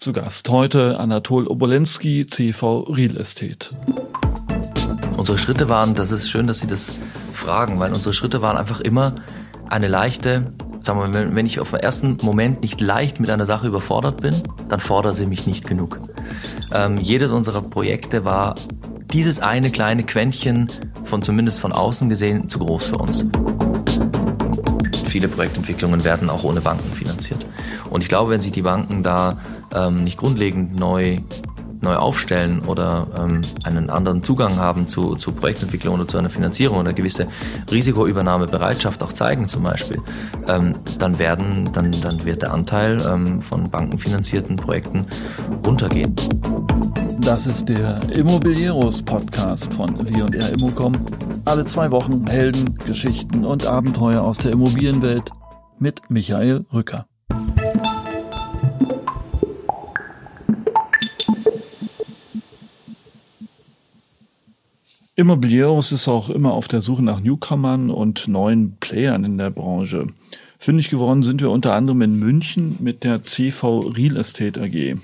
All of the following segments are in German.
Zu Gast heute Anatol Obolensky, CV Real Estate. Unsere Schritte waren, das ist schön, dass Sie das fragen, weil unsere Schritte waren einfach immer eine leichte, sagen wir mal, wenn ich auf den ersten Moment nicht leicht mit einer Sache überfordert bin, dann fordert sie mich nicht genug. Ähm, jedes unserer Projekte war dieses eine kleine Quäntchen von zumindest von außen gesehen zu groß für uns. Viele Projektentwicklungen werden auch ohne Banken finanziert. Und ich glaube, wenn sich die Banken da ähm, nicht grundlegend neu neu aufstellen oder ähm, einen anderen Zugang haben zu, zu Projektentwicklung oder zu einer Finanzierung oder gewisse Risikoübernahmebereitschaft auch zeigen zum Beispiel, ähm, dann werden, dann, dann wird der Anteil ähm, von bankenfinanzierten Projekten runtergehen. Das ist der Immobilieros Podcast von W&R Immocom. Alle zwei Wochen Helden, Geschichten und Abenteuer aus der Immobilienwelt mit Michael Rücker. Immobilieros ist auch immer auf der Suche nach Newcomern und neuen Playern in der Branche. Fündig geworden sind wir unter anderem in München mit der CV Real Estate AG.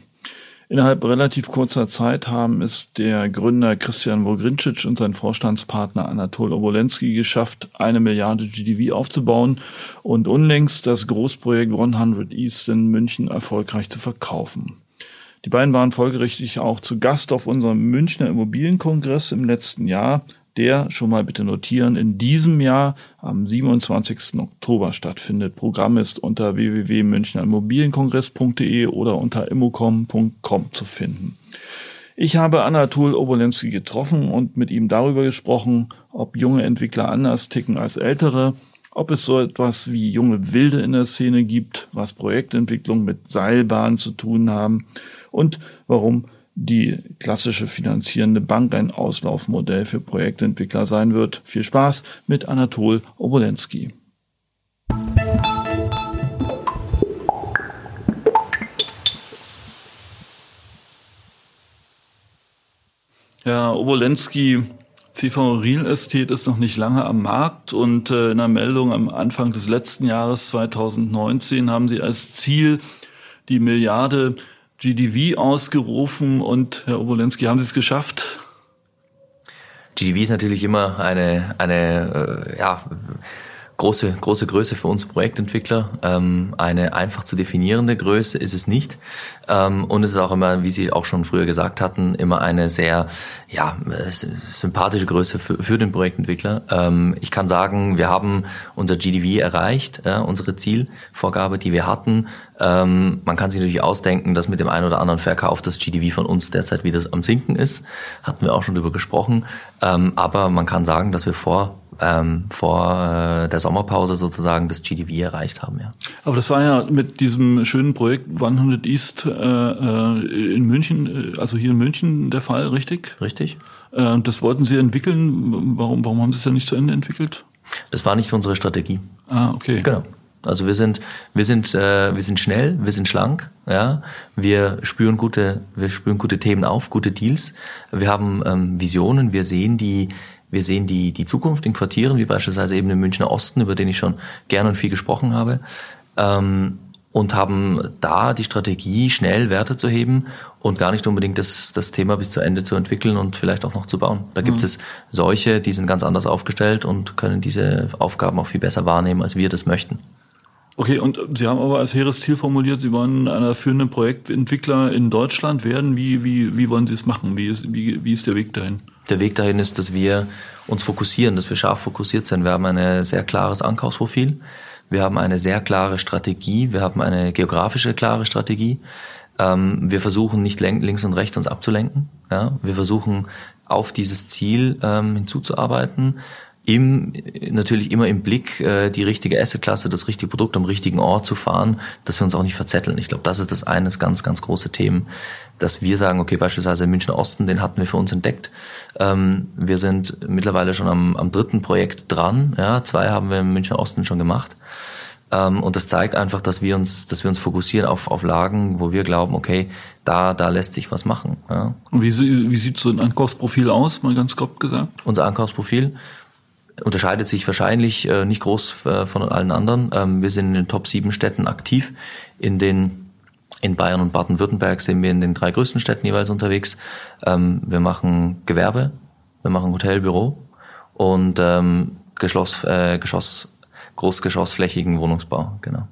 Innerhalb relativ kurzer Zeit haben es der Gründer Christian Wogrincic und sein Vorstandspartner Anatol Obolensky geschafft, eine Milliarde GDV aufzubauen und unlängst das Großprojekt 100 East in München erfolgreich zu verkaufen. Die beiden waren folgerichtig auch zu Gast auf unserem Münchner Immobilienkongress im letzten Jahr, der, schon mal bitte notieren, in diesem Jahr am 27. Oktober stattfindet. Programm ist unter www.münchnerimmobilienkongress.de oder unter immocom.com zu finden. Ich habe Anatol Obolensky getroffen und mit ihm darüber gesprochen, ob junge Entwickler anders ticken als ältere, ob es so etwas wie junge Wilde in der Szene gibt, was Projektentwicklung mit Seilbahn zu tun haben und warum die klassische finanzierende Bank ein Auslaufmodell für Projektentwickler sein wird. Viel Spaß mit Anatol Obolensky. Herr Obolensky, CV Real Estate ist noch nicht lange am Markt und äh, in einer Meldung am Anfang des letzten Jahres 2019 haben Sie als Ziel die Milliarde GDV ausgerufen und Herr Obolensky, haben Sie es geschafft? GDV ist natürlich immer eine, eine äh, ja, große, große Größe für uns Projektentwickler. Ähm, eine einfach zu definierende Größe ist es nicht. Ähm, und es ist auch immer, wie Sie auch schon früher gesagt hatten, immer eine sehr ja, sympathische Größe für, für den Projektentwickler. Ähm, ich kann sagen, wir haben unser GDV erreicht, ja, unsere Zielvorgabe, die wir hatten. Ähm, man kann sich natürlich ausdenken, dass mit dem einen oder anderen Verkauf das GDV von uns derzeit wieder am Sinken ist. Hatten wir auch schon drüber gesprochen. Ähm, aber man kann sagen, dass wir vor ähm, vor äh, der Sommerpause sozusagen das GDV erreicht haben, ja. Aber das war ja mit diesem schönen Projekt 100 East äh, äh, in München, äh, also hier in München der Fall, richtig? Richtig. Äh, das wollten Sie entwickeln. Warum, warum haben Sie es ja nicht zu Ende entwickelt? Das war nicht unsere Strategie. Ah, okay. Genau. Also wir sind, wir sind, äh, wir sind schnell, wir sind schlank, ja. Wir spüren gute, wir spüren gute Themen auf, gute Deals. Wir haben ähm, Visionen, wir sehen die, wir sehen die, die Zukunft in Quartieren, wie beispielsweise eben im Münchner Osten, über den ich schon gerne und viel gesprochen habe. Ähm, und haben da die Strategie, schnell Werte zu heben und gar nicht unbedingt das, das Thema bis zu Ende zu entwickeln und vielleicht auch noch zu bauen. Da gibt mhm. es solche, die sind ganz anders aufgestellt und können diese Aufgaben auch viel besser wahrnehmen, als wir das möchten. Okay, und Sie haben aber als hehres Ziel formuliert, Sie wollen einer führenden Projektentwickler in Deutschland werden. Wie, wie, wie wollen Sie es machen? Wie ist, wie, wie ist der Weg dahin? Der Weg dahin ist, dass wir uns fokussieren, dass wir scharf fokussiert sind. Wir haben ein sehr klares Ankaufsprofil. Wir haben eine sehr klare Strategie. Wir haben eine geografische klare Strategie. Ähm, wir versuchen nicht links und rechts uns abzulenken. Ja? Wir versuchen auf dieses Ziel ähm, hinzuzuarbeiten im, natürlich immer im Blick, äh, die richtige Assetklasse, das richtige Produkt am richtigen Ort zu fahren, dass wir uns auch nicht verzetteln. Ich glaube, das ist das eines ganz, ganz große Themen, dass wir sagen, okay, beispielsweise im Münchner Osten, den hatten wir für uns entdeckt. Ähm, wir sind mittlerweile schon am, am dritten Projekt dran. Ja, zwei haben wir im Münchner Osten schon gemacht. Ähm, und das zeigt einfach, dass wir uns, dass wir uns fokussieren auf, auf Lagen, wo wir glauben, okay, da, da lässt sich was machen. Ja. Und wie, wie sieht so ein Ankaufsprofil aus, mal ganz grob gesagt? Unser Ankaufsprofil unterscheidet sich wahrscheinlich äh, nicht groß äh, von allen anderen. Ähm, wir sind in den Top 7 Städten aktiv. In den In Bayern und Baden-Württemberg sind wir in den drei größten Städten jeweils unterwegs. Ähm, wir machen Gewerbe, wir machen Hotel, Büro und ähm, Geschloss, äh, Geschoss, großgeschossflächigen Wohnungsbau, genau.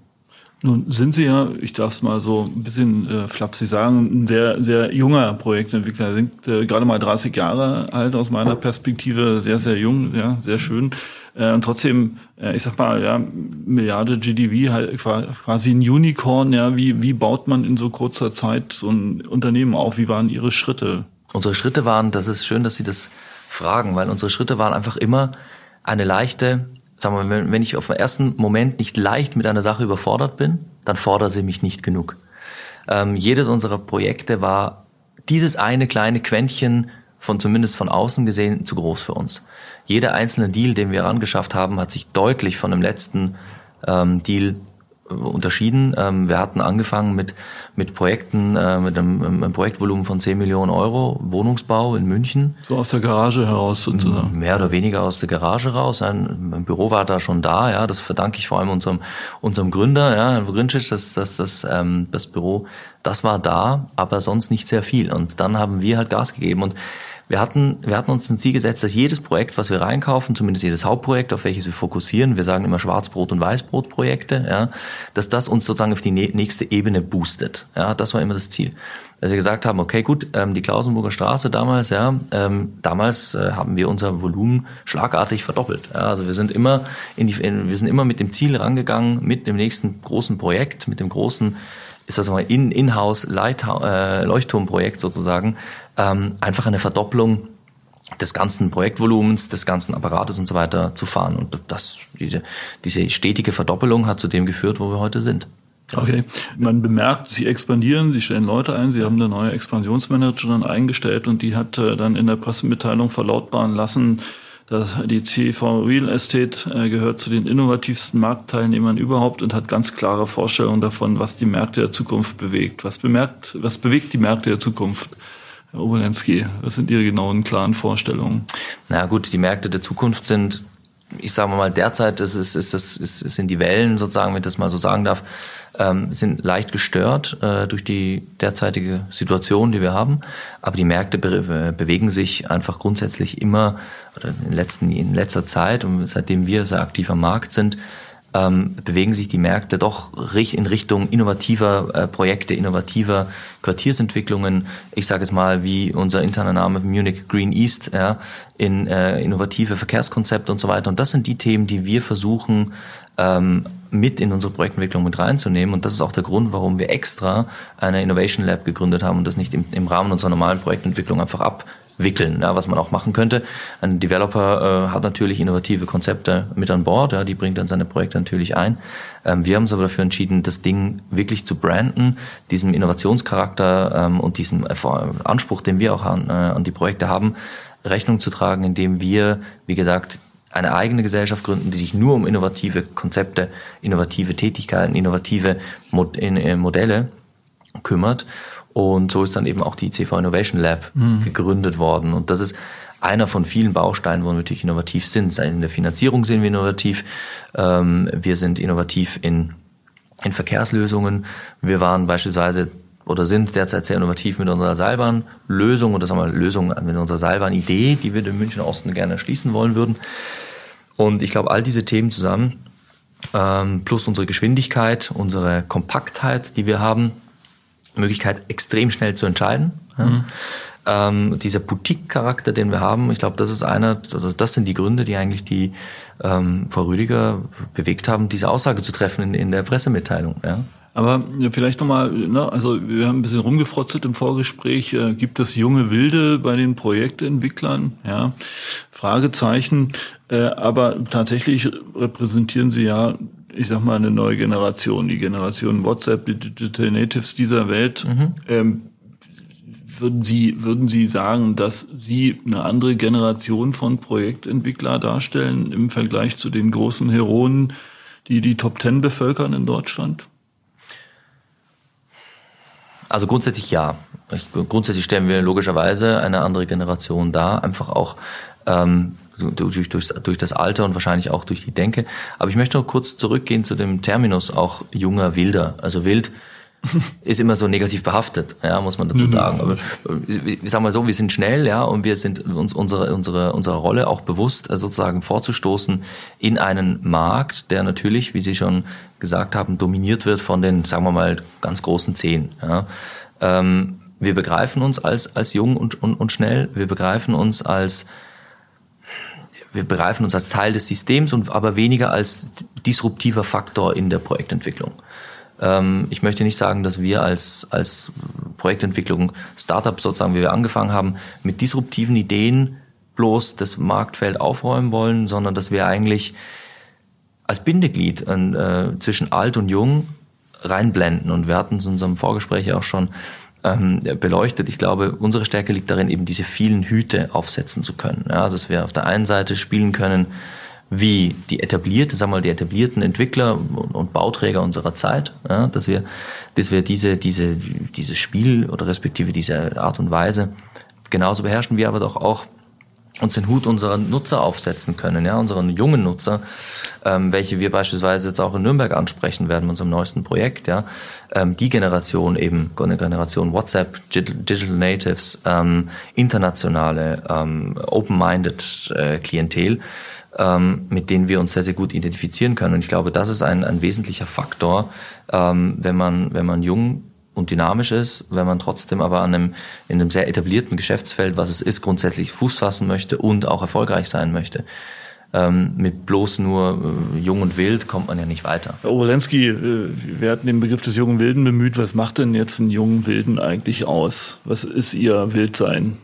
Nun sind Sie ja, ich darf es mal so ein bisschen äh, flapsig sagen, ein sehr, sehr junger Projektentwickler. Sie sind äh, gerade mal 30 Jahre alt aus meiner Perspektive, sehr, sehr jung, ja, sehr schön. Äh, und trotzdem, äh, ich sag mal, ja, Milliarde GDV, halt quasi ein Unicorn, ja, wie, wie baut man in so kurzer Zeit so ein Unternehmen auf? Wie waren Ihre Schritte? Unsere Schritte waren, das ist schön, dass Sie das fragen, weil unsere Schritte waren einfach immer eine leichte sagen wir, wenn, wenn ich auf den ersten Moment nicht leicht mit einer Sache überfordert bin, dann fordert sie mich nicht genug. Ähm, jedes unserer Projekte war dieses eine kleine Quäntchen von zumindest von außen gesehen zu groß für uns. Jeder einzelne Deal, den wir herangeschafft haben, hat sich deutlich von dem letzten ähm, Deal unterschieden. Ähm, wir hatten angefangen mit, mit Projekten, äh, mit einem, einem, Projektvolumen von 10 Millionen Euro, Wohnungsbau in München. So aus der Garage heraus sozusagen. Mehr oder weniger aus der Garage raus. Ein, ein Büro war da schon da, ja. Das verdanke ich vor allem unserem, unserem Gründer, ja, Herrn Grinčić, das, das, das, ähm, das Büro, das war da, aber sonst nicht sehr viel. Und dann haben wir halt Gas gegeben und wir hatten, wir hatten uns zum Ziel gesetzt, dass jedes Projekt, was wir reinkaufen, zumindest jedes Hauptprojekt, auf welches wir fokussieren, wir sagen immer Schwarzbrot- und Weißbrot-Projekte, ja, dass das uns sozusagen auf die nächste Ebene boostet. Ja, das war immer das Ziel. Dass wir gesagt haben, okay, gut, ähm, die Klausenburger Straße damals, ja, ähm, damals äh, haben wir unser Volumen schlagartig verdoppelt. Ja, also wir sind immer in die, in, wir sind immer mit dem Ziel rangegangen, mit dem nächsten großen Projekt, mit dem großen ist das mal in In-house äh, Leuchtturmprojekt sozusagen, ähm, einfach eine Verdopplung des ganzen Projektvolumens, des ganzen Apparates und so weiter zu fahren. Und das, diese, diese stetige Verdoppelung hat zu dem geführt, wo wir heute sind. Okay. Man bemerkt, Sie expandieren, Sie stellen Leute ein, Sie haben eine neue Expansionsmanagerin eingestellt und die hat äh, dann in der Pressemitteilung verlautbaren lassen, dass die CV Real Estate äh, gehört zu den innovativsten Marktteilnehmern überhaupt und hat ganz klare Vorstellungen davon, was die Märkte der Zukunft bewegt. Was bemerkt, was bewegt die Märkte der Zukunft? Obolensky, was sind Ihre genauen, klaren Vorstellungen? Na gut, die Märkte der Zukunft sind, ich sage mal, derzeit ist, ist, ist, ist, ist, sind die Wellen sozusagen, wenn ich das mal so sagen darf, ähm, sind leicht gestört äh, durch die derzeitige Situation, die wir haben. Aber die Märkte be bewegen sich einfach grundsätzlich immer, oder in, letzten, in letzter Zeit, und seitdem wir sehr aktiv am Markt sind, ähm, bewegen sich die Märkte doch in Richtung innovativer äh, Projekte, innovativer Quartiersentwicklungen. Ich sage jetzt mal, wie unser interner Name Munich Green East, ja, in äh, innovative Verkehrskonzepte und so weiter. Und das sind die Themen, die wir versuchen ähm, mit in unsere Projektentwicklung mit reinzunehmen. Und das ist auch der Grund, warum wir extra eine Innovation Lab gegründet haben und das nicht im, im Rahmen unserer normalen Projektentwicklung einfach ab wickeln, ja, was man auch machen könnte. Ein Developer äh, hat natürlich innovative Konzepte mit an Bord, ja, die bringt dann seine Projekte natürlich ein. Ähm, wir haben uns aber dafür entschieden, das Ding wirklich zu branden, diesem Innovationscharakter ähm, und diesem äh, Anspruch, den wir auch an, äh, an die Projekte haben, Rechnung zu tragen, indem wir, wie gesagt, eine eigene Gesellschaft gründen, die sich nur um innovative Konzepte, innovative Tätigkeiten, innovative Mod in, äh, Modelle kümmert und so ist dann eben auch die CV Innovation Lab mhm. gegründet worden. Und das ist einer von vielen Bausteinen, wo wir natürlich innovativ sind. In der Finanzierung sind wir innovativ. Ähm, wir sind innovativ in, in Verkehrslösungen. Wir waren beispielsweise oder sind derzeit sehr innovativ mit unserer Seilbahnlösung oder sagen wir Lösung mit unserer Seilbahnidee, die wir den München Osten gerne schließen wollen würden. Und ich glaube, all diese Themen zusammen, ähm, plus unsere Geschwindigkeit, unsere Kompaktheit, die wir haben, Möglichkeit, extrem schnell zu entscheiden. Mhm. Ähm, dieser Boutique-Charakter, den wir haben, ich glaube, das ist einer, also das sind die Gründe, die eigentlich die ähm, Frau Rüdiger bewegt haben, diese Aussage zu treffen in, in der Pressemitteilung. Ja. Aber ja, vielleicht nochmal, ne, also wir haben ein bisschen rumgefrotzelt im Vorgespräch. Äh, gibt es junge Wilde bei den Projektentwicklern? Ja, Fragezeichen. Äh, aber tatsächlich repräsentieren sie ja ich sag mal, eine neue Generation, die Generation WhatsApp, die Digital Natives dieser Welt. Mhm. Ähm, würden Sie, würden Sie sagen, dass Sie eine andere Generation von Projektentwickler darstellen im Vergleich zu den großen Heroen, die die Top Ten bevölkern in Deutschland? Also grundsätzlich ja. Grundsätzlich stellen wir logischerweise eine andere Generation dar, einfach auch ähm, durch, durch, durch das Alter und wahrscheinlich auch durch die Denke. Aber ich möchte noch kurz zurückgehen zu dem Terminus auch junger Wilder. Also wild ist immer so negativ behaftet, ja, muss man dazu sagen. Aber ich sag mal so, wir sind schnell, ja, und wir sind uns unsere, unsere, unsere Rolle auch bewusst, äh, sozusagen vorzustoßen in einen Markt, der natürlich, wie Sie schon gesagt haben, dominiert wird von den, sagen wir mal, ganz großen Zehn. Ja. Ähm, wir begreifen uns als, als jung und, und, und schnell, wir begreifen uns als wir begreifen uns als Teil des Systems und aber weniger als disruptiver Faktor in der Projektentwicklung. Ähm, ich möchte nicht sagen, dass wir als, als Projektentwicklung, Startup sozusagen, wie wir angefangen haben, mit disruptiven Ideen bloß das Marktfeld aufräumen wollen, sondern dass wir eigentlich als Bindeglied äh, zwischen alt und jung reinblenden. Und wir hatten es in unserem Vorgespräch auch schon ähm, beleuchtet. Ich glaube, unsere Stärke liegt darin, eben diese vielen Hüte aufsetzen zu können. Ja, dass wir auf der einen Seite spielen können, wie die etablierte, sagen wir mal, die etablierten Entwickler und Bauträger unserer Zeit, ja, dass wir, dass wir diese, diese, dieses Spiel oder respektive diese Art und Weise genauso beherrschen, wie aber doch auch uns den Hut unserer Nutzer aufsetzen können, ja, unseren jungen Nutzer, ähm, welche wir beispielsweise jetzt auch in Nürnberg ansprechen werden unserem neuesten Projekt, ja, ähm, die Generation eben, eine Generation WhatsApp, Digital Natives, ähm, internationale, ähm, open-minded äh, Klientel, ähm, mit denen wir uns sehr, sehr gut identifizieren können. Und ich glaube, das ist ein, ein wesentlicher Faktor, ähm, wenn man, wenn man jung und dynamisch ist, wenn man trotzdem aber an einem, in einem sehr etablierten Geschäftsfeld, was es ist, grundsätzlich Fuß fassen möchte und auch erfolgreich sein möchte. Ähm, mit bloß nur äh, jung und wild kommt man ja nicht weiter. Herr Obolensky, äh, wir hatten den Begriff des jungen Wilden bemüht. Was macht denn jetzt einen jungen Wilden eigentlich aus? Was ist Ihr Wildsein?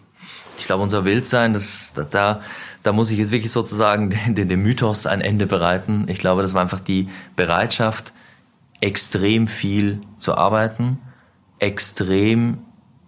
Ich glaube, unser Wildsein, das, da, da muss ich jetzt wirklich sozusagen den, den Mythos ein Ende bereiten. Ich glaube, das war einfach die Bereitschaft, extrem viel zu arbeiten, extrem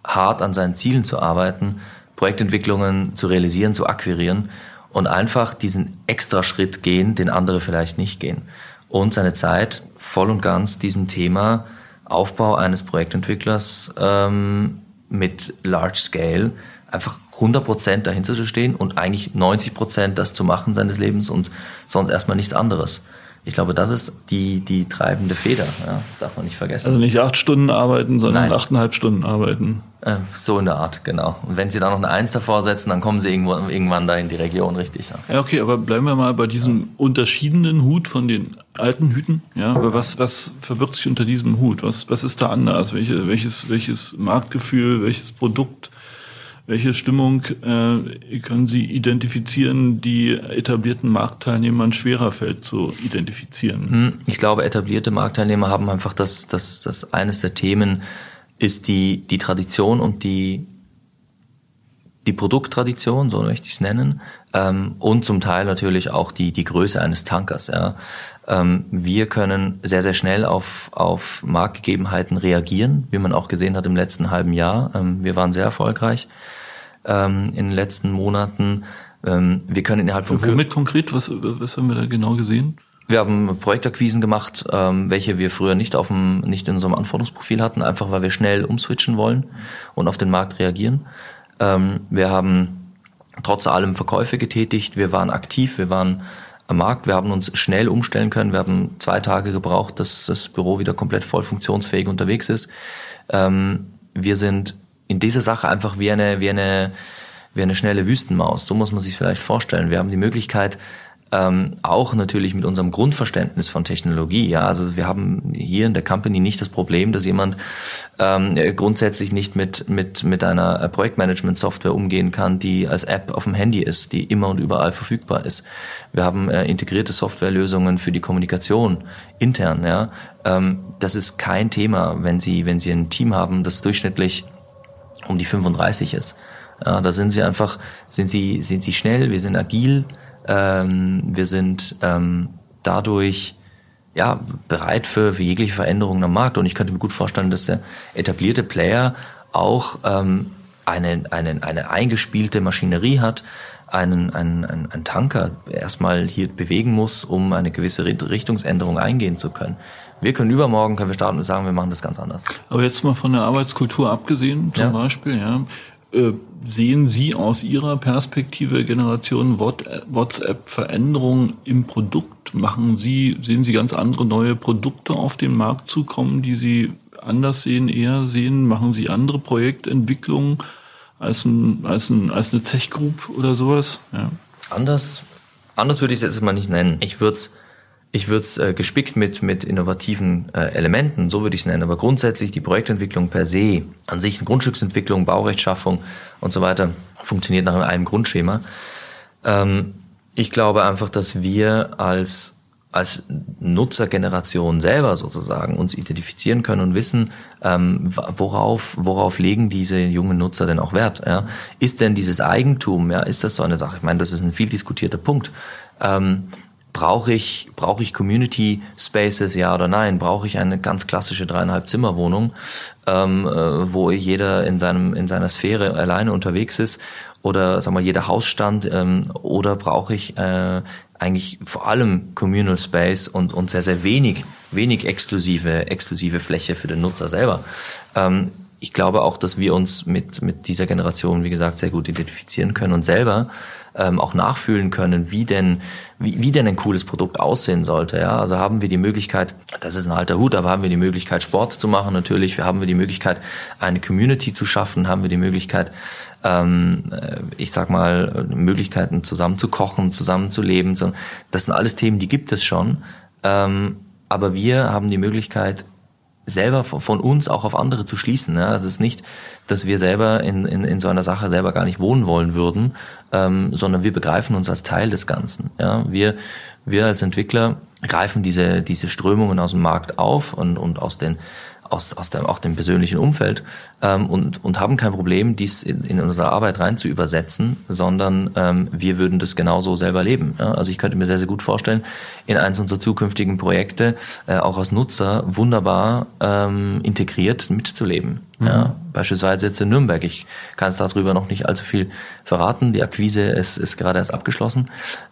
hart an seinen Zielen zu arbeiten, Projektentwicklungen zu realisieren, zu akquirieren und einfach diesen extra Schritt gehen, den andere vielleicht nicht gehen. Und seine Zeit voll und ganz diesem Thema Aufbau eines Projektentwicklers ähm, mit Large Scale einfach 100 Prozent dahinter zu stehen und eigentlich 90 Prozent das zu machen seines Lebens und sonst erstmal nichts anderes. Ich glaube, das ist die, die treibende Feder. Ja, das darf man nicht vergessen. Also nicht acht Stunden arbeiten, sondern Nein. achteinhalb Stunden arbeiten. Äh, so in der Art, genau. Und wenn Sie da noch eine Eins davor setzen, dann kommen Sie irgendwo, irgendwann da in die Region, richtig. Ja. ja, okay, aber bleiben wir mal bei diesem ja. unterschiedenen Hut von den alten Hüten. Ja, aber was, was verbirgt sich unter diesem Hut? Was, was ist da anders? Welche, welches, welches Marktgefühl, welches Produkt welche Stimmung äh, können Sie identifizieren, die etablierten Marktteilnehmern schwerer fällt zu identifizieren? Hm, ich glaube, etablierte Marktteilnehmer haben einfach das, das, das eines der Themen ist die, die Tradition und die, die Produkttradition, so möchte ich es nennen, ähm, und zum Teil natürlich auch die, die Größe eines Tankers. Ja. Ähm, wir können sehr, sehr schnell auf, auf Marktgegebenheiten reagieren, wie man auch gesehen hat im letzten halben Jahr. Ähm, wir waren sehr erfolgreich ähm, in den letzten Monaten. Ähm, wir können innerhalb von... Womit konkret? Was, was haben wir da genau gesehen? Wir haben Projektakquisen gemacht, ähm, welche wir früher nicht auf dem, nicht in unserem Anforderungsprofil hatten, einfach weil wir schnell umswitchen wollen und auf den Markt reagieren. Ähm, wir haben trotz allem Verkäufe getätigt, wir waren aktiv, wir waren am Markt, wir haben uns schnell umstellen können, wir haben zwei Tage gebraucht, dass das Büro wieder komplett voll funktionsfähig unterwegs ist. Ähm, wir sind in dieser Sache einfach wie eine, wie eine, wie eine schnelle Wüstenmaus. So muss man sich vielleicht vorstellen. Wir haben die Möglichkeit, ähm, auch natürlich mit unserem Grundverständnis von Technologie. Ja, also wir haben hier in der Company nicht das Problem, dass jemand ähm, grundsätzlich nicht mit mit mit einer Projektmanagement-Software umgehen kann, die als App auf dem Handy ist, die immer und überall verfügbar ist. Wir haben äh, integrierte Softwarelösungen für die Kommunikation intern. Ja, ähm, das ist kein Thema, wenn Sie wenn Sie ein Team haben, das durchschnittlich um die 35 ist. Ja, da sind sie einfach, sind sie, sind sie schnell, wir sind agil, ähm, wir sind ähm, dadurch ja, bereit für, für jegliche Veränderungen am Markt. Und ich könnte mir gut vorstellen, dass der etablierte Player auch ähm, eine, eine, eine eingespielte Maschinerie hat, einen, einen, einen, einen Tanker erstmal hier bewegen muss, um eine gewisse Richtungsänderung eingehen zu können. Wir können übermorgen, können wir starten und sagen, wir machen das ganz anders. Aber jetzt mal von der Arbeitskultur abgesehen, zum ja. Beispiel, ja, sehen Sie aus Ihrer Perspektive Generation WhatsApp Veränderungen im Produkt? Machen Sie, sehen Sie ganz andere neue Produkte auf den Markt zukommen, die Sie anders sehen, eher sehen? Machen Sie andere Projektentwicklungen als, ein, als, ein, als eine Tech Group oder sowas? Ja. Anders, anders würde ich es jetzt mal nicht nennen. Ich würde es ich würde es äh, gespickt mit, mit innovativen äh, Elementen, so würde ich es nennen. Aber grundsätzlich die Projektentwicklung per se, an sich Grundstücksentwicklung, Baurechtschaffung und so weiter, funktioniert nach einem Grundschema. Ähm, ich glaube einfach, dass wir als, als Nutzergeneration selber sozusagen uns identifizieren können und wissen, ähm, worauf, worauf legen diese jungen Nutzer denn auch Wert. Ja? Ist denn dieses Eigentum, ja, ist das so eine Sache? Ich meine, das ist ein viel diskutierter Punkt. Ähm, Brauche ich, brauche ich Community Spaces, ja oder nein? Brauche ich eine ganz klassische dreieinhalb Zimmer Wohnung, ähm, äh, wo jeder in seinem in seiner Sphäre alleine unterwegs ist? Oder sag mal jeder Hausstand? Ähm, oder brauche ich äh, eigentlich vor allem Communal Space und und sehr sehr wenig wenig exklusive exklusive Fläche für den Nutzer selber? Ähm, ich glaube auch, dass wir uns mit mit dieser Generation, wie gesagt, sehr gut identifizieren können und selber ähm, auch nachfühlen können, wie denn, wie, wie denn ein cooles Produkt aussehen sollte. Ja? Also haben wir die Möglichkeit, das ist ein alter Hut, aber haben wir die Möglichkeit, Sport zu machen natürlich, haben wir die Möglichkeit, eine Community zu schaffen, haben wir die Möglichkeit, ähm, äh, ich sag mal, Möglichkeiten zusammen zu kochen, zusammen zu leben. Das sind alles Themen, die gibt es schon. Ähm, aber wir haben die Möglichkeit, selber von uns auch auf andere zu schließen. Ja? Also es ist nicht, dass wir selber in, in, in so einer Sache selber gar nicht wohnen wollen würden, ähm, sondern wir begreifen uns als Teil des Ganzen. Ja? Wir, wir als Entwickler greifen diese, diese Strömungen aus dem Markt auf und, und aus den aus, aus dem, auch dem persönlichen Umfeld ähm, und, und haben kein Problem, dies in, in unsere Arbeit rein zu übersetzen, sondern ähm, wir würden das genauso selber leben. Ja? Also ich könnte mir sehr, sehr gut vorstellen, in eins unserer zukünftigen Projekte äh, auch als Nutzer wunderbar ähm, integriert mitzuleben. Mhm. Ja? Beispielsweise jetzt in Nürnberg. Ich kann es darüber noch nicht allzu viel verraten. Die Akquise ist, ist gerade erst abgeschlossen.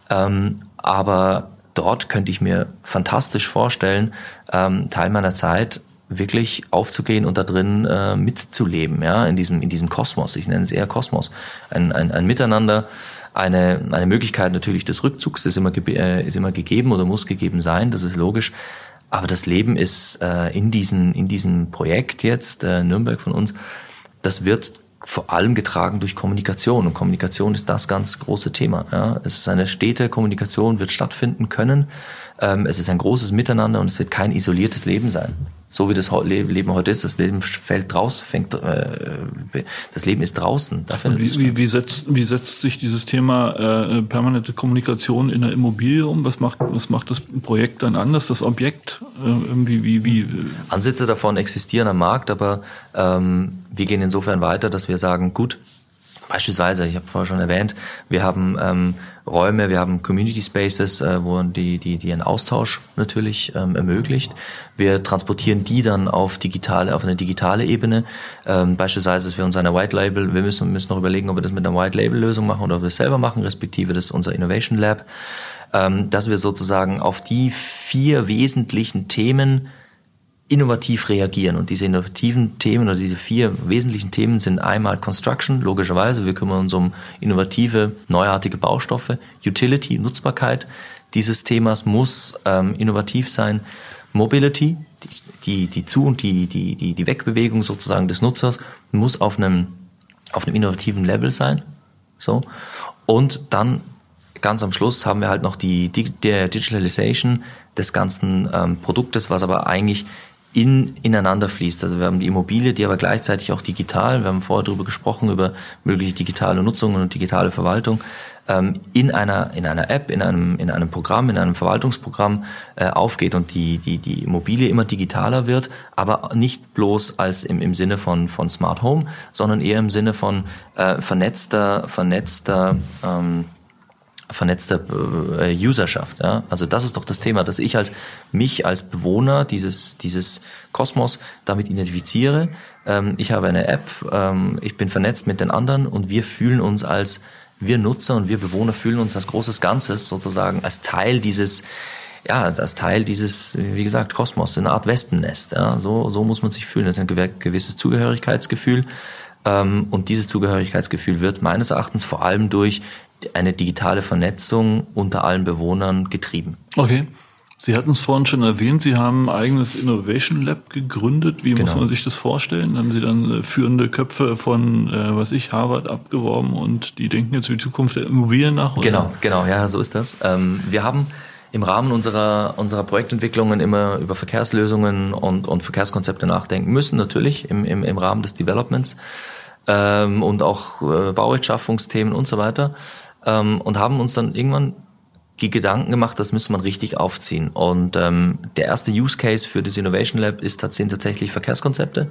Ähm, aber dort könnte ich mir fantastisch vorstellen, ähm, Teil meiner Zeit wirklich aufzugehen und da drin äh, mitzuleben, ja, in diesem, in diesem Kosmos. Ich nenne es eher Kosmos. Ein, ein, ein Miteinander, eine, eine Möglichkeit natürlich des Rückzugs ist immer, äh, ist immer gegeben oder muss gegeben sein, das ist logisch. Aber das Leben ist äh, in, diesen, in diesem Projekt jetzt, äh, Nürnberg von uns, das wird vor allem getragen durch Kommunikation. Und Kommunikation ist das ganz große Thema. Ja. Es ist eine stete Kommunikation, wird stattfinden können. Ähm, es ist ein großes Miteinander und es wird kein isoliertes Leben sein so wie das Leben heute ist, das Leben fällt draußen, fängt, äh, das Leben ist draußen. Wie, wie, wie, setzt, wie setzt sich dieses Thema äh, permanente Kommunikation in der Immobilie um? Was macht, was macht das Projekt dann anders, das Objekt? Äh, irgendwie, wie, wie, Ansätze davon existieren am Markt, aber ähm, wir gehen insofern weiter, dass wir sagen, gut, Beispielsweise, ich habe vorher schon erwähnt, wir haben ähm, Räume, wir haben Community Spaces, äh, wo die, die, die einen Austausch natürlich ähm, ermöglicht. Wir transportieren die dann auf digitale, auf eine digitale Ebene. Ähm, beispielsweise, dass wir uns eine White Label, wir müssen, müssen noch überlegen, ob wir das mit einer White Label Lösung machen oder ob wir es selber machen, respektive das ist unser Innovation Lab, ähm, dass wir sozusagen auf die vier wesentlichen Themen innovativ reagieren. Und diese innovativen Themen oder diese vier wesentlichen Themen sind einmal Construction, logischerweise. Wir kümmern uns um innovative, neuartige Baustoffe. Utility, Nutzbarkeit dieses Themas muss ähm, innovativ sein. Mobility, die, die, Zu- und die, die, die, die Wegbewegung sozusagen des Nutzers muss auf einem, auf einem innovativen Level sein. So. Und dann ganz am Schluss haben wir halt noch die, die der Digitalization des ganzen ähm, Produktes, was aber eigentlich in, ineinander fließt. Also wir haben die Immobilie, die aber gleichzeitig auch digital, wir haben vorher darüber gesprochen, über mögliche digitale Nutzungen und digitale Verwaltung, ähm, in einer, in einer App, in einem, in einem Programm, in einem Verwaltungsprogramm äh, aufgeht und die, die, die Immobilie immer digitaler wird, aber nicht bloß als im, im Sinne von, von Smart Home, sondern eher im Sinne von äh, vernetzter, vernetzter, ähm, vernetzter äh, Userschaft. Ja? Also das ist doch das Thema, dass ich als mich als Bewohner dieses dieses Kosmos damit identifiziere. Ähm, ich habe eine App, ähm, ich bin vernetzt mit den anderen und wir fühlen uns als wir Nutzer und wir Bewohner fühlen uns als großes Ganzes sozusagen als Teil dieses ja, als Teil dieses, wie gesagt, Kosmos, eine Art Wespennest. Ja, so, so muss man sich fühlen. Das ist ein gewisses Zugehörigkeitsgefühl. Ähm, und dieses Zugehörigkeitsgefühl wird meines Erachtens vor allem durch eine digitale Vernetzung unter allen Bewohnern getrieben. Okay. Sie hatten es vorhin schon erwähnt, Sie haben ein eigenes Innovation Lab gegründet. Wie genau. muss man sich das vorstellen? Haben Sie dann äh, führende Köpfe von, äh, was ich, Harvard abgeworben und die denken jetzt über die Zukunft der Immobilien nach? Oder? Genau, genau, ja, so ist das. Ähm, wir haben im Rahmen unserer, unserer Projektentwicklungen immer über Verkehrslösungen und, und Verkehrskonzepte nachdenken müssen, natürlich im, im, im Rahmen des Developments ähm, und auch äh, Baurechtschaffungsthemen und so weiter ähm, und haben uns dann irgendwann die Gedanken gemacht, das müsste man richtig aufziehen. Und ähm, der erste Use Case für das Innovation Lab ist tatsächlich Verkehrskonzepte.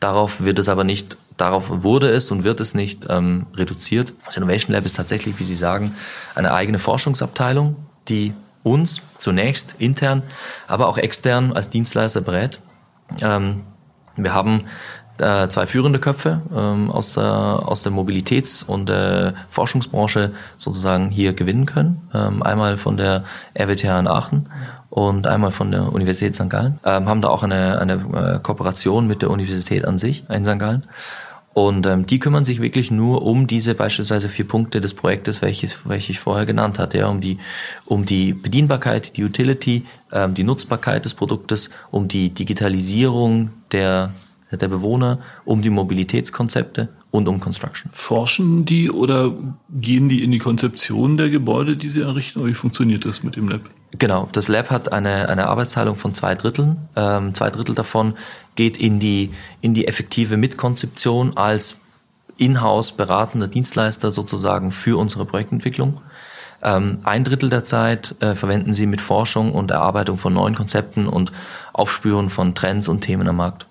Darauf wird es aber nicht, darauf wurde es und wird es nicht ähm, reduziert. Das Innovation Lab ist tatsächlich, wie Sie sagen, eine eigene Forschungsabteilung, die uns zunächst intern, aber auch extern als Dienstleister berät. Ähm, wir haben äh, zwei führende Köpfe ähm, aus der aus der Mobilitäts- und äh, Forschungsbranche sozusagen hier gewinnen können. Ähm, einmal von der RWTH in Aachen und einmal von der Universität St. Gallen. Ähm, haben da auch eine eine äh, Kooperation mit der Universität an sich in St. Gallen. Und ähm, die kümmern sich wirklich nur um diese beispielsweise vier Punkte des Projektes, welches, welches ich vorher genannt hatte, ja, um die, um die Bedienbarkeit, die Utility, ähm, die Nutzbarkeit des Produktes, um die Digitalisierung der der Bewohner, um die Mobilitätskonzepte und um Construction. Forschen die oder gehen die in die Konzeption der Gebäude, die sie errichten? Oder wie funktioniert das mit dem Lab? Genau, das Lab hat eine, eine Arbeitsteilung von zwei Dritteln. Ähm, zwei Drittel davon geht in die, in die effektive Mitkonzeption als in-house beratender Dienstleister sozusagen für unsere Projektentwicklung. Ähm, ein Drittel der Zeit äh, verwenden sie mit Forschung und Erarbeitung von neuen Konzepten und Aufspüren von Trends und Themen am Markt.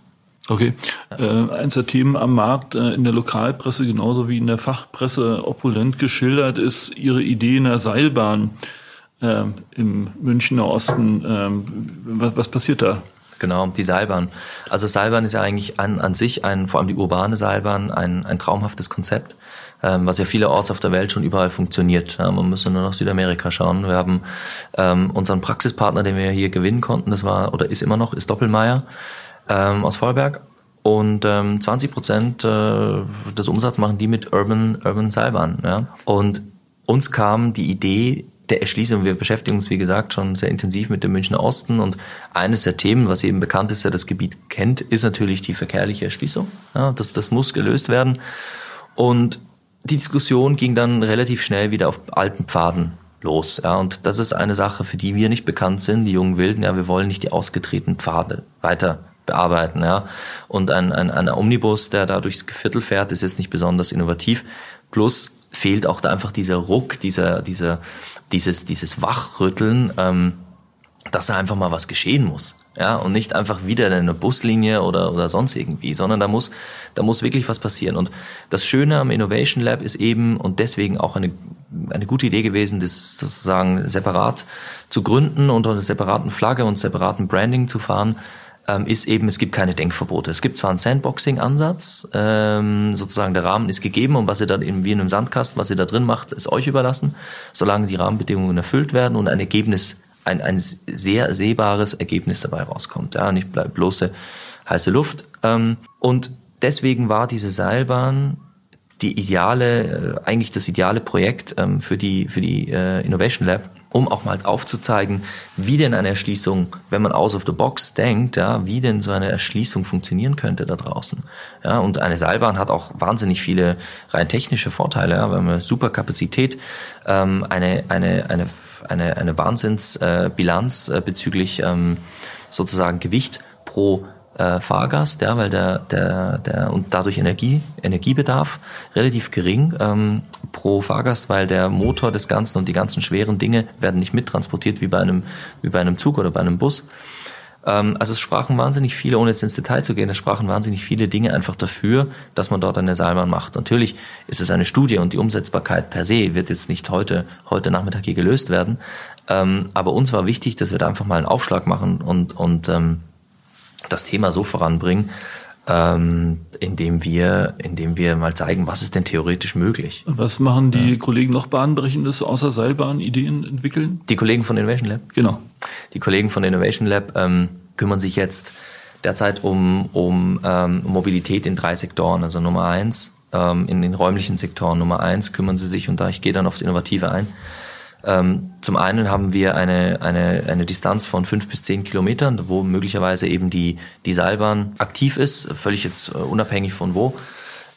Okay. Äh, eins der Themen am Markt äh, in der Lokalpresse genauso wie in der Fachpresse opulent geschildert ist Ihre Idee in der Seilbahn äh, im Münchner Osten. Ähm, was, was passiert da? Genau, die Seilbahn. Also Seilbahn ist ja eigentlich an, an sich, ein, vor allem die urbane Seilbahn, ein, ein traumhaftes Konzept, ähm, was ja vielerorts auf der Welt schon überall funktioniert. Ja, man müsste nur nach Südamerika schauen. Wir haben ähm, unseren Praxispartner, den wir hier gewinnen konnten, das war oder ist immer noch, ist Doppelmeier ähm, aus Vollberg. Und ähm, 20 Prozent äh, des Umsatzes machen die mit Urban, Urban Seilbahn. Ja? Und uns kam die Idee der Erschließung. Wir beschäftigen uns, wie gesagt, schon sehr intensiv mit dem Münchner Osten. Und eines der Themen, was eben bekannt ist, der das Gebiet kennt, ist natürlich die verkehrliche Erschließung. Ja, das, das muss gelöst werden. Und die Diskussion ging dann relativ schnell wieder auf alten Pfaden los. Ja, und das ist eine Sache, für die wir nicht bekannt sind, die jungen Wilden. Ja, wir wollen nicht die ausgetretenen Pfade weiter bearbeiten. Ja. Und ein, ein, ein Omnibus, der da durchs Viertel fährt, ist jetzt nicht besonders innovativ. Plus fehlt auch da einfach dieser Ruck, dieser, dieser, dieses, dieses Wachrütteln, ähm, dass da einfach mal was geschehen muss. Ja, und nicht einfach wieder eine Buslinie oder, oder sonst irgendwie, sondern da muss, da muss wirklich was passieren. Und das Schöne am Innovation Lab ist eben, und deswegen auch eine, eine gute Idee gewesen, das sozusagen separat zu gründen unter einer separaten Flagge und separaten Branding zu fahren, ähm, ist eben, es gibt keine Denkverbote. Es gibt zwar einen Sandboxing-Ansatz, ähm, sozusagen der Rahmen ist gegeben und was ihr dann eben wie in einem Sandkasten, was ihr da drin macht, ist euch überlassen, solange die Rahmenbedingungen erfüllt werden und ein Ergebnis, ein, ein sehr sehbares Ergebnis dabei rauskommt. Ja, nicht bloße heiße Luft. Ähm, und deswegen war diese Seilbahn die ideale, äh, eigentlich das ideale Projekt ähm, für die, für die äh, Innovation Lab, um auch mal aufzuzeigen, wie denn eine Erschließung, wenn man out of the box denkt, ja, wie denn so eine Erschließung funktionieren könnte da draußen. Ja, und eine Seilbahn hat auch wahnsinnig viele rein technische Vorteile, ja, haben eine super Kapazität, ähm, eine, eine, eine, eine, eine Wahnsinnsbilanz äh, bezüglich ähm, sozusagen Gewicht pro äh, Fahrgast, ja, weil der, der, der und dadurch Energie, Energiebedarf relativ gering ähm, pro Fahrgast, weil der Motor des Ganzen und die ganzen schweren Dinge werden nicht mittransportiert wie bei einem, wie bei einem Zug oder bei einem Bus. Ähm, also es sprachen wahnsinnig viele, ohne jetzt ins Detail zu gehen, es sprachen wahnsinnig viele Dinge einfach dafür, dass man dort eine Seilbahn macht. Natürlich ist es eine Studie und die Umsetzbarkeit per se wird jetzt nicht heute, heute Nachmittag hier gelöst werden. Ähm, aber uns war wichtig, dass wir da einfach mal einen Aufschlag machen und, und ähm, das Thema so voranbringen, ähm, indem wir, indem wir mal zeigen, was ist denn theoretisch möglich. Was machen die ja. Kollegen noch bahnbrechendes außer Seilbahnideen entwickeln? Die Kollegen von Innovation Lab. Genau. Die Kollegen von Innovation Lab ähm, kümmern sich jetzt derzeit um, um ähm, Mobilität in drei Sektoren. Also Nummer eins, ähm, in den räumlichen Sektoren Nummer eins kümmern sie sich, und da ich gehe dann aufs Innovative ein, Ähm, zum einen haben wir eine, eine, eine Distanz von fünf bis zehn Kilometern, wo möglicherweise eben die, die Seilbahn aktiv ist, völlig jetzt äh, unabhängig von wo.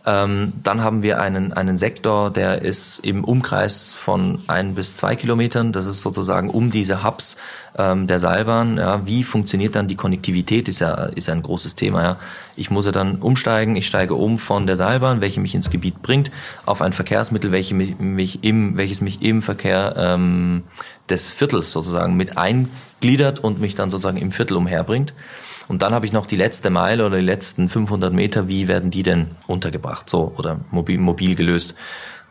Ähm, dann haben wir einen, einen Sektor, der ist im Umkreis von ein bis zwei Kilometern. Das ist sozusagen um diese Hubs ähm, der Seilbahn. Ja, wie funktioniert dann die Konnektivität? Ist ja, ist ja ein großes Thema. Ja. Ich muss ja dann umsteigen. Ich steige um von der Seilbahn, welche mich ins Gebiet bringt, auf ein Verkehrsmittel, welche mich, mich im, welches mich im Verkehr ähm, des Viertels sozusagen mit eingliedert und mich dann sozusagen im Viertel umherbringt. Und dann habe ich noch die letzte Meile oder die letzten 500 Meter, wie werden die denn untergebracht, so oder mobil, mobil gelöst.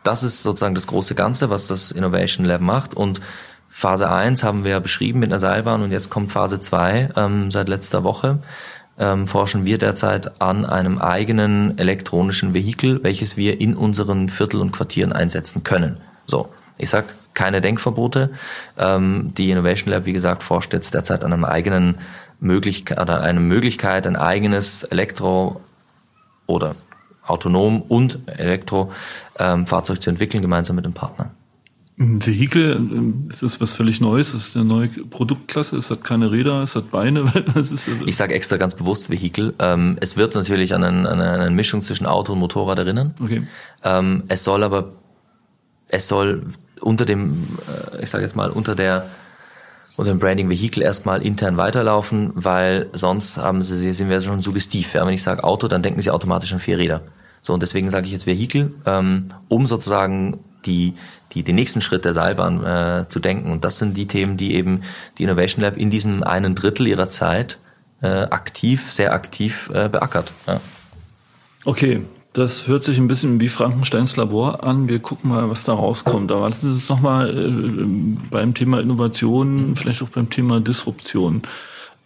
Das ist sozusagen das große Ganze, was das Innovation Lab macht. Und Phase 1 haben wir ja beschrieben mit einer Seilbahn und jetzt kommt Phase 2 ähm, seit letzter Woche. Ähm, forschen wir derzeit an einem eigenen elektronischen Vehikel, welches wir in unseren Viertel und Quartieren einsetzen können. So, ich sag keine Denkverbote. Ähm, die Innovation Lab, wie gesagt, forscht jetzt derzeit an einem eigenen Möglichkeit oder eine Möglichkeit, ein eigenes Elektro- oder autonom und Elektrofahrzeug ähm, zu entwickeln, gemeinsam mit dem Partner. Ein Vehikel, ähm, ist das was völlig Neues? Ist eine neue Produktklasse? Es hat keine Räder, es hat Beine. ich sage extra ganz bewusst Vehikel. Ähm, es wird natürlich an eine, eine Mischung zwischen Auto und Motorrad erinnern. Okay. Es soll aber, es soll unter dem, äh, ich sage jetzt mal, unter der und dem Branding Vehicle erstmal intern weiterlaufen, weil sonst haben sie, sind wir schon suggestiv. Ja? Wenn ich sage Auto, dann denken sie automatisch an vier Räder. So, und deswegen sage ich jetzt Vehicle, ähm, um sozusagen die, die, den nächsten Schritt der Seilbahn äh, zu denken. Und das sind die Themen, die eben die Innovation Lab in diesem einen Drittel ihrer Zeit äh, aktiv, sehr aktiv äh, beackert. Ja. Okay, das hört sich ein bisschen wie Frankensteins Labor an. Wir gucken mal, was da rauskommt. Aber lassen Sie uns nochmal äh, beim Thema Innovation, vielleicht auch beim Thema Disruption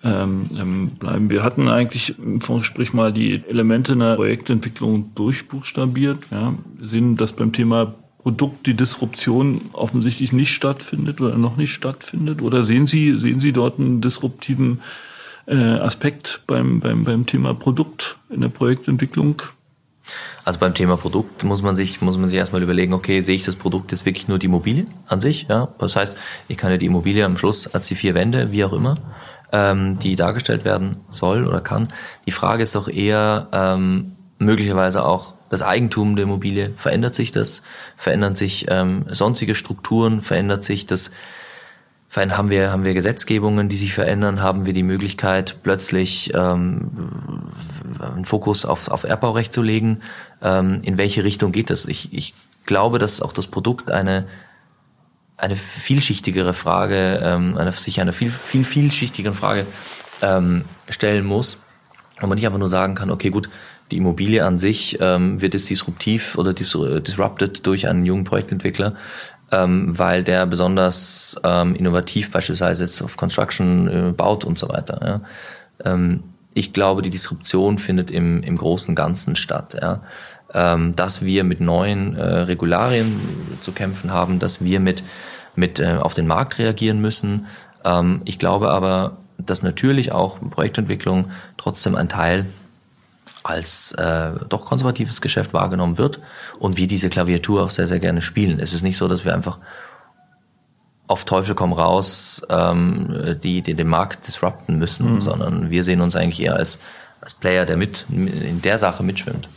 ähm, ähm, bleiben. Wir hatten eigentlich im Vorgespräch mal die Elemente einer Projektentwicklung durchbuchstabiert. Ja. Wir sehen, dass beim Thema Produkt die Disruption offensichtlich nicht stattfindet oder noch nicht stattfindet. Oder sehen Sie, sehen Sie dort einen disruptiven äh, Aspekt beim, beim, beim Thema Produkt in der Projektentwicklung? Also beim Thema Produkt muss man sich, muss man sich erstmal überlegen, okay, sehe ich das Produkt jetzt wirklich nur die Immobilie an sich? Ja, das heißt, ich kann ja die Immobilie am Schluss als die vier Wände, wie auch immer, ähm, die dargestellt werden soll oder kann. Die Frage ist doch eher ähm, möglicherweise auch das Eigentum der Immobilie. Verändert sich das? Verändern sich ähm, sonstige Strukturen? Verändert sich das haben wir, haben wir Gesetzgebungen, die sich verändern? Haben wir die Möglichkeit, plötzlich ähm, einen Fokus auf, auf Erbbaurecht zu legen? Ähm, in welche Richtung geht das? Ich, ich glaube, dass auch das Produkt eine, eine vielschichtigere Frage, ähm, eine, sich einer viel, viel, vielschichtigeren Frage ähm, stellen muss. Und man nicht einfach nur sagen kann, okay, gut, die Immobilie an sich ähm, wird jetzt disruptiv oder dis disrupted durch einen jungen Projektentwickler ähm, weil der besonders ähm, innovativ beispielsweise jetzt auf Construction äh, baut und so weiter. Ja. Ähm, ich glaube, die Disruption findet im, im großen Ganzen statt. Ja. Ähm, dass wir mit neuen äh, Regularien zu kämpfen haben, dass wir mit, mit äh, auf den Markt reagieren müssen. Ähm, ich glaube aber, dass natürlich auch Projektentwicklung trotzdem ein Teil als äh, doch konservatives Geschäft wahrgenommen wird und wir diese Klaviatur auch sehr, sehr gerne spielen. Es ist nicht so, dass wir einfach auf Teufel komm raus ähm, die, die den Markt disrupten müssen, mhm. sondern wir sehen uns eigentlich eher als, als Player, der mit in der Sache mitschwimmt.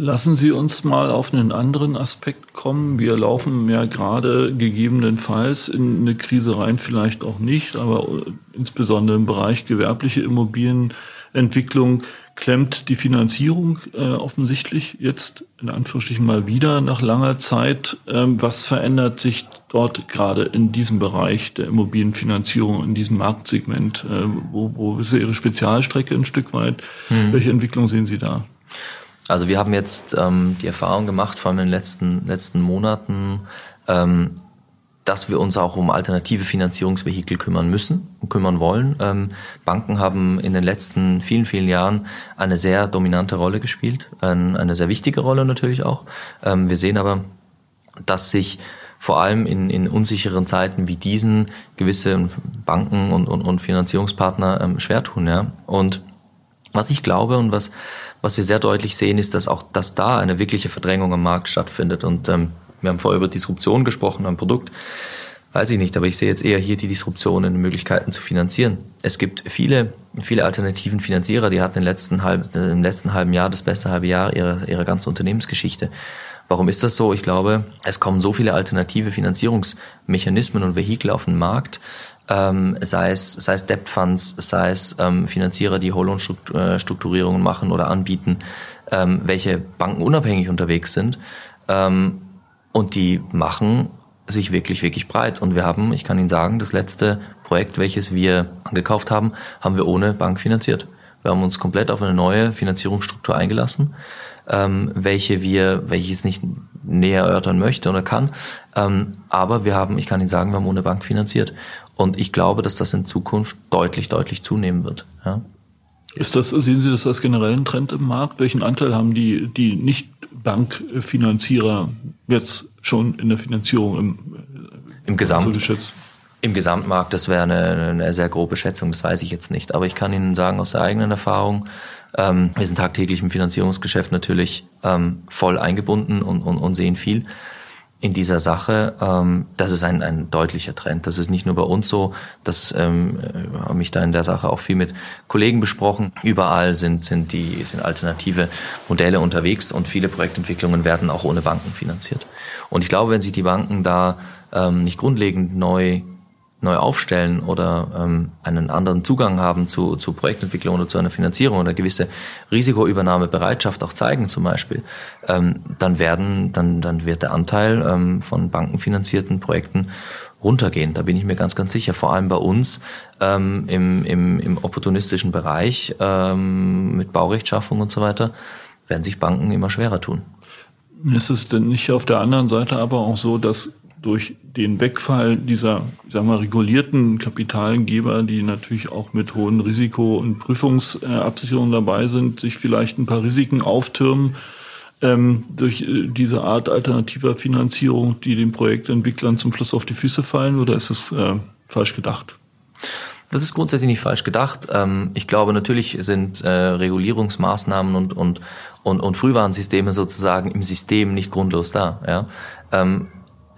Lassen Sie uns mal auf einen anderen Aspekt kommen. Wir laufen ja gerade gegebenenfalls in eine Krise rein, vielleicht auch nicht, aber insbesondere im Bereich gewerbliche Immobilienentwicklung klemmt die Finanzierung äh, offensichtlich jetzt in Anführungsstrichen mal wieder nach langer Zeit. Ähm, was verändert sich dort gerade in diesem Bereich der Immobilienfinanzierung, in diesem Marktsegment? Äh, wo, wo ist Ihre Spezialstrecke ein Stück weit? Hm. Welche Entwicklung sehen Sie da? Also wir haben jetzt ähm, die Erfahrung gemacht, vor allem in den letzten, letzten Monaten, ähm, dass wir uns auch um alternative Finanzierungsvehikel kümmern müssen und kümmern wollen. Ähm, Banken haben in den letzten vielen, vielen Jahren eine sehr dominante Rolle gespielt, ein, eine sehr wichtige Rolle natürlich auch. Ähm, wir sehen aber, dass sich vor allem in, in unsicheren Zeiten wie diesen gewisse Banken und, und, und Finanzierungspartner ähm, schwer tun. Ja? Und was ich glaube und was, was wir sehr deutlich sehen, ist, dass auch dass da eine wirkliche Verdrängung am Markt stattfindet. Und ähm, wir haben vorher über Disruption gesprochen am Produkt. Weiß ich nicht, aber ich sehe jetzt eher hier die Disruptionen, Möglichkeiten zu finanzieren. Es gibt viele, viele alternativen Finanzierer, die hatten im letzten, halb, im letzten halben Jahr das beste halbe Jahr ihrer, ihrer ganzen Unternehmensgeschichte. Warum ist das so? Ich glaube, es kommen so viele alternative Finanzierungsmechanismen und Vehikel auf den Markt, ähm, sei es, sei es Debt Funds, sei es ähm, Finanzierer, die Whole-Loan-Strukturierungen machen oder anbieten, ähm, welche Banken unabhängig unterwegs sind. Ähm, und die machen sich wirklich, wirklich breit. Und wir haben, ich kann Ihnen sagen, das letzte Projekt, welches wir gekauft haben, haben wir ohne Bank finanziert. Wir haben uns komplett auf eine neue Finanzierungsstruktur eingelassen, ähm, welche wir, welche ich jetzt nicht näher erörtern möchte oder kann. Ähm, aber wir haben, ich kann Ihnen sagen, wir haben ohne Bank finanziert. Und ich glaube, dass das in Zukunft deutlich, deutlich zunehmen wird. Ja. Ist das, sehen Sie das als generellen Trend im Markt? Welchen Anteil haben die, die Nicht-Bankfinanzierer jetzt schon in der Finanzierung im, Im Gesamt? So Im Gesamtmarkt, das wäre eine, eine sehr grobe Schätzung, das weiß ich jetzt nicht. Aber ich kann Ihnen sagen aus der eigenen Erfahrung, ähm, wir sind tagtäglich im Finanzierungsgeschäft natürlich ähm, voll eingebunden und, und, und sehen viel in dieser Sache, ähm, das ist ein, ein deutlicher Trend. Das ist nicht nur bei uns so, das ähm, äh, habe mich da in der Sache auch viel mit Kollegen besprochen. Überall sind, sind die sind alternative Modelle unterwegs und viele Projektentwicklungen werden auch ohne Banken finanziert. Und ich glaube, wenn sich die Banken da ähm, nicht grundlegend neu neu aufstellen oder ähm, einen anderen Zugang haben zu, zu Projektentwicklung oder zu einer Finanzierung oder gewisse Risikoübernahmebereitschaft auch zeigen zum Beispiel, ähm, dann werden, dann, dann wird der Anteil ähm, von bankenfinanzierten Projekten runtergehen. Da bin ich mir ganz, ganz sicher. Vor allem bei uns ähm, im, im, im opportunistischen Bereich ähm, mit Baurechtschaffung und so weiter werden sich Banken immer schwerer tun. Ist es denn nicht auf der anderen Seite aber auch so, dass durch den Wegfall dieser, ich sag mal, regulierten Kapitalgeber, die natürlich auch mit hohen Risiko- und Prüfungsabsicherungen dabei sind, sich vielleicht ein paar Risiken auftürmen ähm, durch äh, diese Art alternativer Finanzierung, die den Projektentwicklern zum Schluss auf die Füße fallen, oder ist es äh, falsch gedacht? Das ist grundsätzlich nicht falsch gedacht. Ähm, ich glaube, natürlich sind äh, Regulierungsmaßnahmen und, und, und, und Frühwarnsysteme sozusagen im System nicht grundlos da. Ja?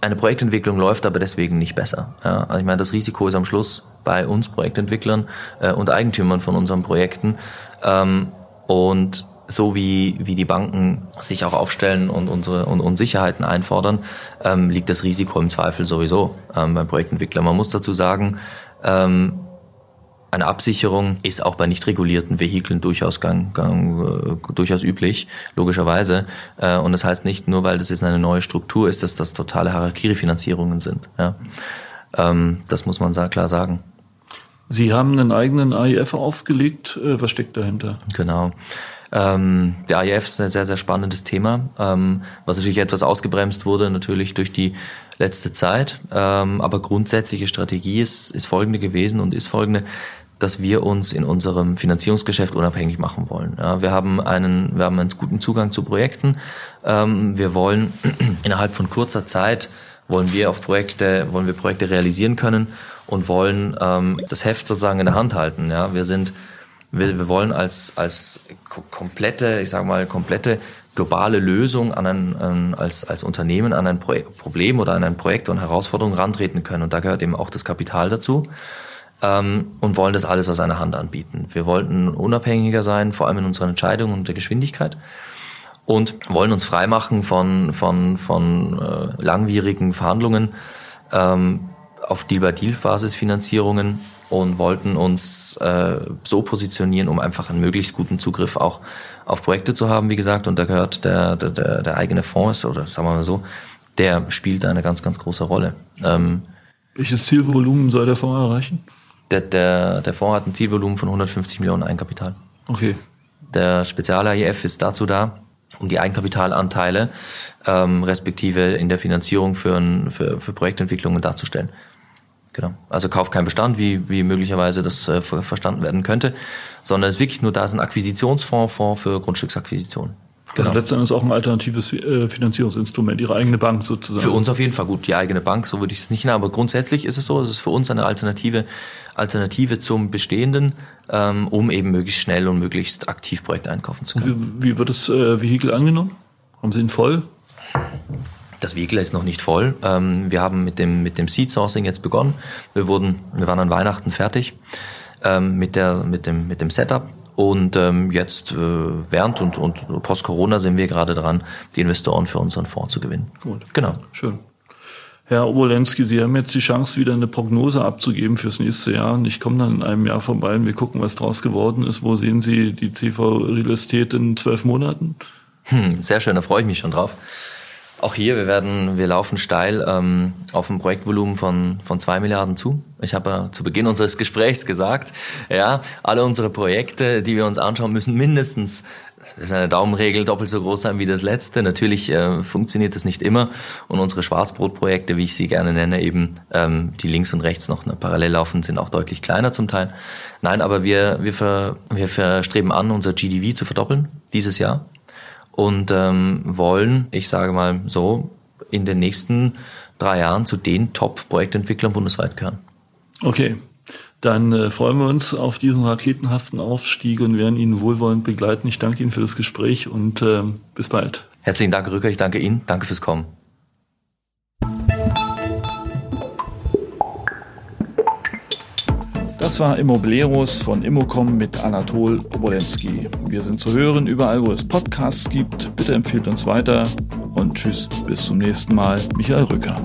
Eine Projektentwicklung läuft aber deswegen nicht besser. Ja, also ich meine, das Risiko ist am Schluss bei uns Projektentwicklern äh, und Eigentümern von unseren Projekten. Ähm, und so wie, wie die Banken sich auch aufstellen und unsere und, und Sicherheiten einfordern, ähm, liegt das Risiko im Zweifel sowieso ähm, beim Projektentwickler. Man muss dazu sagen, ähm, eine Absicherung ist auch bei nicht regulierten Vehikeln durchaus, gang, gang, äh, durchaus üblich, logischerweise. Äh, und das heißt nicht nur, weil das jetzt eine neue Struktur ist, dass das totale Harakiri-Finanzierungen sind. Ja. Ähm, das muss man klar sagen. Sie haben einen eigenen AIF aufgelegt. Äh, was steckt dahinter? Genau. Ähm, der AIF ist ein sehr, sehr spannendes Thema, ähm, was natürlich etwas ausgebremst wurde, natürlich durch die letzte Zeit. Ähm, aber grundsätzliche Strategie ist, ist folgende gewesen und ist folgende dass wir uns in unserem Finanzierungsgeschäft unabhängig machen wollen. Ja, wir haben einen, wir haben einen guten Zugang zu Projekten. Ähm, wir wollen innerhalb von kurzer Zeit wollen wir auf Projekte, wollen wir Projekte realisieren können und wollen ähm, das Heft sozusagen in der Hand halten. Ja, wir sind, wir, wir wollen als als komplette, ich sage mal komplette globale Lösung an ein, an, als als Unternehmen an ein Pro Problem oder an ein Projekt und Herausforderung rantreten können. Und da gehört eben auch das Kapital dazu ähm, und wollen das alles aus einer Hand anbieten. Wir wollten unabhängiger sein, vor allem in unseren Entscheidungen und der Geschwindigkeit und wollen uns freimachen von, von, von äh, langwierigen Verhandlungen ähm, auf Deal-by-Deal-Basis Finanzierungen und wollten uns äh, so positionieren, um einfach einen möglichst guten Zugriff auch auf Projekte zu haben, wie gesagt. Und da gehört der, der, der eigene Fonds, oder sagen wir mal so, der spielt eine ganz, ganz große Rolle. Ähm, Welches Zielvolumen soll der Fonds erreichen? Der, der, der Fonds hat ein Zielvolumen von 150 Millionen Eigenkapital. Okay. Der Spezial-AIF ist dazu da, um die Eigenkapitalanteile ähm, respektive in der Finanzierung für, ein, für, für Projektentwicklungen darzustellen. Genau. Also kauft kein Bestand, wie, wie möglicherweise das äh, verstanden werden könnte, sondern es ist wirklich nur da ist ein Akquisitionsfonds, Fonds für Grundstücksakquisition. Genau. Also letztendlich auch ein alternatives äh, Finanzierungsinstrument, Ihre eigene Bank sozusagen. Für uns auf jeden Fall gut, die eigene Bank, so würde ich es nicht nennen, aber grundsätzlich ist es so, es ist für uns eine Alternative, Alternative zum Bestehenden, ähm, um eben möglichst schnell und möglichst aktiv Projekte einkaufen zu können. Wie, wie wird das äh, Vehikel angenommen? Haben Sie ihn voll? Das Vehikel ist noch nicht voll. Ähm, wir haben mit dem, mit dem Seed Sourcing jetzt begonnen. Wir wurden, wir waren an Weihnachten fertig ähm, mit, der, mit, dem, mit dem Setup. Und ähm, jetzt äh, während und, und post-Corona sind wir gerade dran, die Investoren für unseren Fonds zu gewinnen. Gut. Genau. Schön. Herr Obolensky, Sie haben jetzt die Chance, wieder eine Prognose abzugeben fürs nächste Jahr. Und ich komme dann in einem Jahr vorbei und wir gucken, was draus geworden ist. Wo sehen Sie die CV Real Estate in zwölf Monaten? Hm, sehr schön, da freue ich mich schon drauf. Auch hier, wir werden, wir laufen steil ähm, auf ein Projektvolumen von von zwei Milliarden zu. Ich habe ja zu Beginn unseres Gesprächs gesagt, ja, alle unsere Projekte, die wir uns anschauen, müssen mindestens das ist eine Daumenregel, doppelt so groß sein wie das letzte. Natürlich äh, funktioniert das nicht immer. Und unsere Schwarzbrotprojekte, wie ich sie gerne nenne, eben, ähm, die links und rechts noch ne, parallel laufen, sind auch deutlich kleiner zum Teil. Nein, aber wir, wir, ver, wir verstreben an, unser GDV zu verdoppeln dieses Jahr und ähm, wollen, ich sage mal so, in den nächsten drei Jahren zu den Top-Projektentwicklern bundesweit gehören. Okay, dann äh, freuen wir uns auf diesen raketenhaften Aufstieg und werden Ihnen wohlwollend begleiten. Ich danke Ihnen für das Gespräch und äh, bis bald. Herzlichen Dank, Rücker. Ich danke Ihnen. Danke fürs Kommen. Das war Immobleros von Immocom mit Anatol Obolensky. Wir sind zu hören überall, wo es Podcasts gibt. Bitte empfehlt uns weiter und tschüss, bis zum nächsten Mal. Michael Rücker.